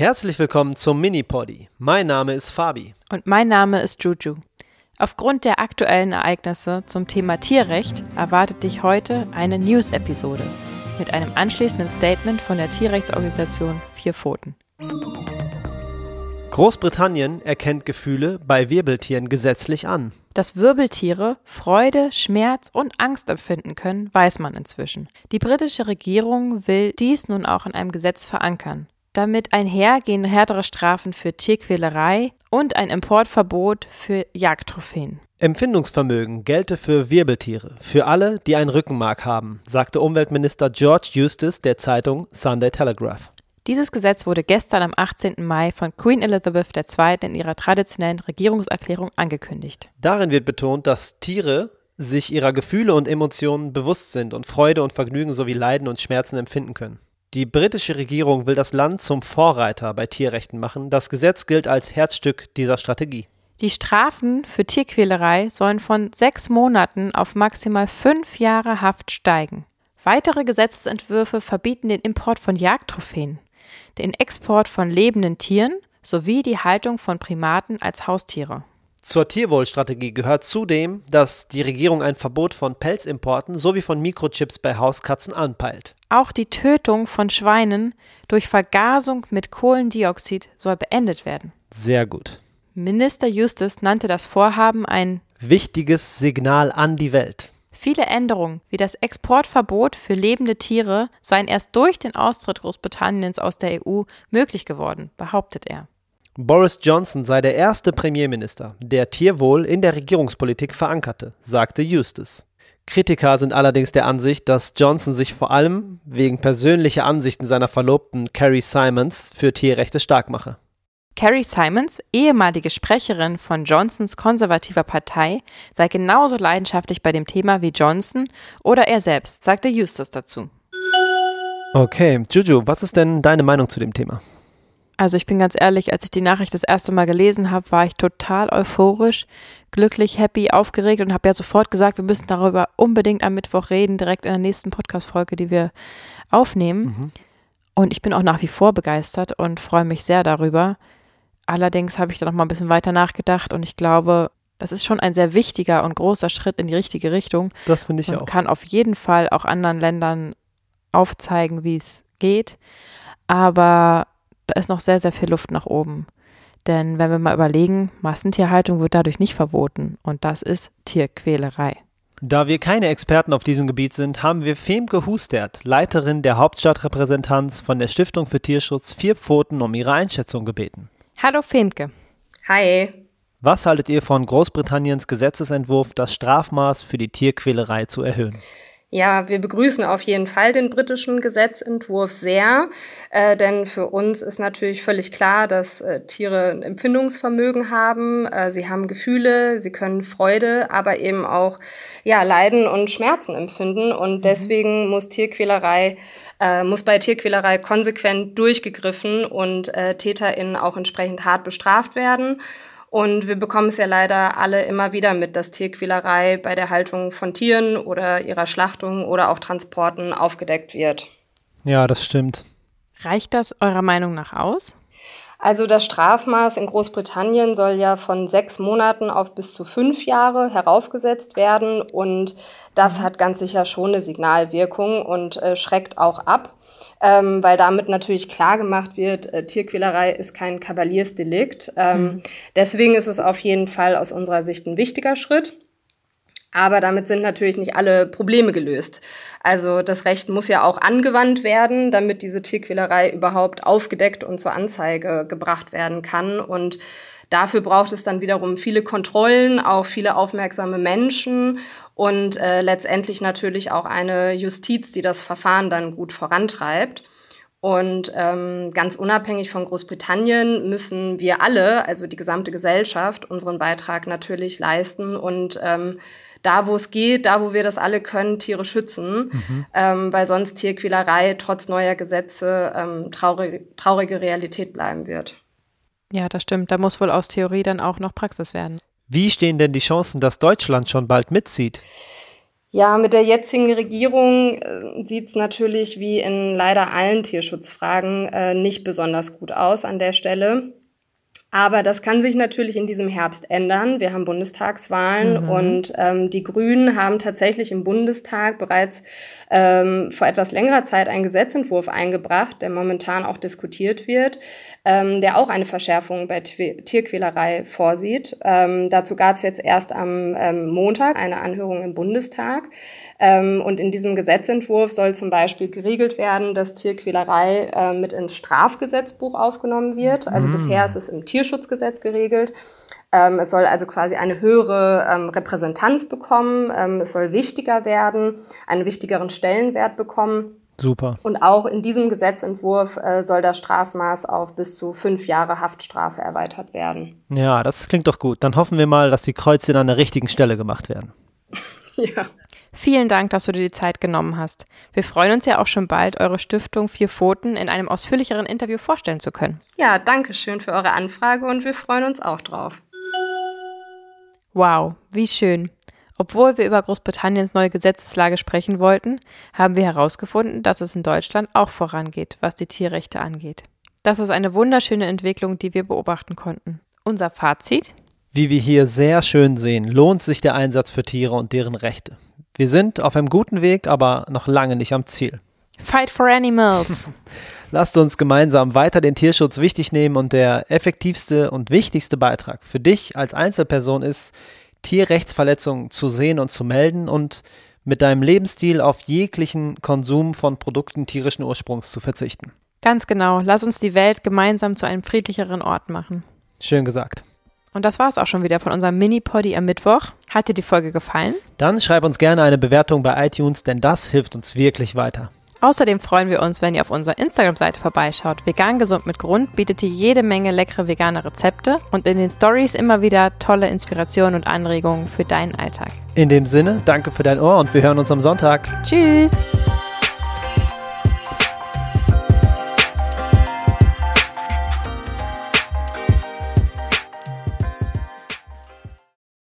Herzlich willkommen zum Mini-Poddy. Mein Name ist Fabi. Und mein Name ist Juju. Aufgrund der aktuellen Ereignisse zum Thema Tierrecht erwartet dich heute eine News-Episode mit einem anschließenden Statement von der Tierrechtsorganisation Vier Pfoten. Großbritannien erkennt Gefühle bei Wirbeltieren gesetzlich an. Dass Wirbeltiere Freude, Schmerz und Angst empfinden können, weiß man inzwischen. Die britische Regierung will dies nun auch in einem Gesetz verankern. Damit einher gehen härtere Strafen für Tierquälerei und ein Importverbot für Jagdtrophäen. Empfindungsvermögen gelte für Wirbeltiere, für alle, die ein Rückenmark haben, sagte Umweltminister George Eustace der Zeitung Sunday Telegraph. Dieses Gesetz wurde gestern am 18. Mai von Queen Elizabeth II. in ihrer traditionellen Regierungserklärung angekündigt. Darin wird betont, dass Tiere sich ihrer Gefühle und Emotionen bewusst sind und Freude und Vergnügen sowie Leiden und Schmerzen empfinden können. Die britische Regierung will das Land zum Vorreiter bei Tierrechten machen. Das Gesetz gilt als Herzstück dieser Strategie. Die Strafen für Tierquälerei sollen von sechs Monaten auf maximal fünf Jahre Haft steigen. Weitere Gesetzesentwürfe verbieten den Import von Jagdtrophäen, den Export von lebenden Tieren sowie die Haltung von Primaten als Haustiere. Zur Tierwohlstrategie gehört zudem, dass die Regierung ein Verbot von Pelzimporten sowie von Mikrochips bei Hauskatzen anpeilt. Auch die Tötung von Schweinen durch Vergasung mit Kohlendioxid soll beendet werden. Sehr gut. Minister Justus nannte das Vorhaben ein wichtiges Signal an die Welt. Viele Änderungen, wie das Exportverbot für lebende Tiere, seien erst durch den Austritt Großbritanniens aus der EU möglich geworden, behauptet er. Boris Johnson sei der erste Premierminister, der Tierwohl in der Regierungspolitik verankerte, sagte Eustace. Kritiker sind allerdings der Ansicht, dass Johnson sich vor allem wegen persönlicher Ansichten seiner Verlobten Carrie Simons für Tierrechte stark mache. Carrie Simons, ehemalige Sprecherin von Johnsons konservativer Partei, sei genauso leidenschaftlich bei dem Thema wie Johnson oder er selbst, sagte Eustace dazu. Okay, Juju, was ist denn deine Meinung zu dem Thema? Also ich bin ganz ehrlich, als ich die Nachricht das erste Mal gelesen habe, war ich total euphorisch, glücklich, happy, aufgeregt und habe ja sofort gesagt, wir müssen darüber unbedingt am Mittwoch reden, direkt in der nächsten Podcast-Folge, die wir aufnehmen. Mhm. Und ich bin auch nach wie vor begeistert und freue mich sehr darüber. Allerdings habe ich da noch mal ein bisschen weiter nachgedacht und ich glaube, das ist schon ein sehr wichtiger und großer Schritt in die richtige Richtung. Das finde ich und auch. kann auf jeden Fall auch anderen Ländern aufzeigen, wie es geht. Aber da ist noch sehr, sehr viel Luft nach oben. Denn wenn wir mal überlegen, Massentierhaltung wird dadurch nicht verboten und das ist Tierquälerei. Da wir keine Experten auf diesem Gebiet sind, haben wir Femke Hustert, Leiterin der Hauptstadtrepräsentanz von der Stiftung für Tierschutz Vier Pfoten, um ihre Einschätzung gebeten. Hallo Femke. Hi. Was haltet ihr von Großbritanniens Gesetzesentwurf, das Strafmaß für die Tierquälerei zu erhöhen? Ja, wir begrüßen auf jeden Fall den britischen Gesetzentwurf sehr, äh, denn für uns ist natürlich völlig klar, dass äh, Tiere ein Empfindungsvermögen haben, äh, sie haben Gefühle, sie können Freude, aber eben auch ja Leiden und Schmerzen empfinden und mhm. deswegen muss Tierquälerei äh, muss bei Tierquälerei konsequent durchgegriffen und äh, TäterInnen auch entsprechend hart bestraft werden. Und wir bekommen es ja leider alle immer wieder mit, dass Tierquälerei bei der Haltung von Tieren oder ihrer Schlachtung oder auch Transporten aufgedeckt wird. Ja, das stimmt. Reicht das eurer Meinung nach aus? Also das Strafmaß in Großbritannien soll ja von sechs Monaten auf bis zu fünf Jahre heraufgesetzt werden und das mhm. hat ganz sicher schon eine Signalwirkung und äh, schreckt auch ab ähm, weil damit natürlich klar gemacht wird, äh, Tierquälerei ist kein Kavaliersdelikt. Ähm, mhm. Deswegen ist es auf jeden Fall aus unserer Sicht ein wichtiger Schritt. Aber damit sind natürlich nicht alle Probleme gelöst. Also das Recht muss ja auch angewandt werden, damit diese Tierquälerei überhaupt aufgedeckt und zur Anzeige gebracht werden kann. Und dafür braucht es dann wiederum viele Kontrollen, auch viele aufmerksame Menschen und äh, letztendlich natürlich auch eine Justiz, die das Verfahren dann gut vorantreibt. Und ähm, ganz unabhängig von Großbritannien müssen wir alle, also die gesamte Gesellschaft, unseren Beitrag natürlich leisten und ähm, da, wo es geht, da, wo wir das alle können, Tiere schützen, mhm. ähm, weil sonst Tierquälerei trotz neuer Gesetze ähm, traurige, traurige Realität bleiben wird. Ja, das stimmt. Da muss wohl aus Theorie dann auch noch Praxis werden. Wie stehen denn die Chancen, dass Deutschland schon bald mitzieht? Ja, mit der jetzigen Regierung äh, sieht es natürlich wie in leider allen Tierschutzfragen äh, nicht besonders gut aus an der Stelle. Aber das kann sich natürlich in diesem Herbst ändern. Wir haben Bundestagswahlen mhm. und ähm, die Grünen haben tatsächlich im Bundestag bereits ähm, vor etwas längerer Zeit einen Gesetzentwurf eingebracht, der momentan auch diskutiert wird, ähm, der auch eine Verschärfung bei T Tierquälerei vorsieht. Ähm, dazu gab es jetzt erst am ähm, Montag eine Anhörung im Bundestag. Ähm, und in diesem Gesetzentwurf soll zum Beispiel geregelt werden, dass Tierquälerei äh, mit ins Strafgesetzbuch aufgenommen wird. Also mhm. bisher ist es im Tierschutzgesetz geregelt. Ähm, es soll also quasi eine höhere ähm, Repräsentanz bekommen. Ähm, es soll wichtiger werden, einen wichtigeren Stellenwert bekommen. Super. Und auch in diesem Gesetzentwurf äh, soll das Strafmaß auf bis zu fünf Jahre Haftstrafe erweitert werden. Ja, das klingt doch gut. Dann hoffen wir mal, dass die Kreuzchen an der richtigen Stelle gemacht werden. ja. Vielen Dank, dass du dir die Zeit genommen hast. Wir freuen uns ja auch schon bald, eure Stiftung Vier Pfoten in einem ausführlicheren Interview vorstellen zu können. Ja, danke schön für eure Anfrage und wir freuen uns auch drauf. Wow, wie schön. Obwohl wir über Großbritanniens neue Gesetzeslage sprechen wollten, haben wir herausgefunden, dass es in Deutschland auch vorangeht, was die Tierrechte angeht. Das ist eine wunderschöne Entwicklung, die wir beobachten konnten. Unser Fazit? Wie wir hier sehr schön sehen, lohnt sich der Einsatz für Tiere und deren Rechte. Wir sind auf einem guten Weg, aber noch lange nicht am Ziel. Fight for Animals. Lasst uns gemeinsam weiter den Tierschutz wichtig nehmen und der effektivste und wichtigste Beitrag für dich als Einzelperson ist, Tierrechtsverletzungen zu sehen und zu melden und mit deinem Lebensstil auf jeglichen Konsum von Produkten tierischen Ursprungs zu verzichten. Ganz genau. Lass uns die Welt gemeinsam zu einem friedlicheren Ort machen. Schön gesagt. Und das war es auch schon wieder von unserem Mini-Poddy am Mittwoch. Hat dir die Folge gefallen? Dann schreib uns gerne eine Bewertung bei iTunes, denn das hilft uns wirklich weiter. Außerdem freuen wir uns, wenn ihr auf unserer Instagram-Seite vorbeischaut. Vegan gesund mit Grund bietet hier jede Menge leckere vegane Rezepte und in den Stories immer wieder tolle Inspirationen und Anregungen für deinen Alltag. In dem Sinne, danke für dein Ohr und wir hören uns am Sonntag. Tschüss!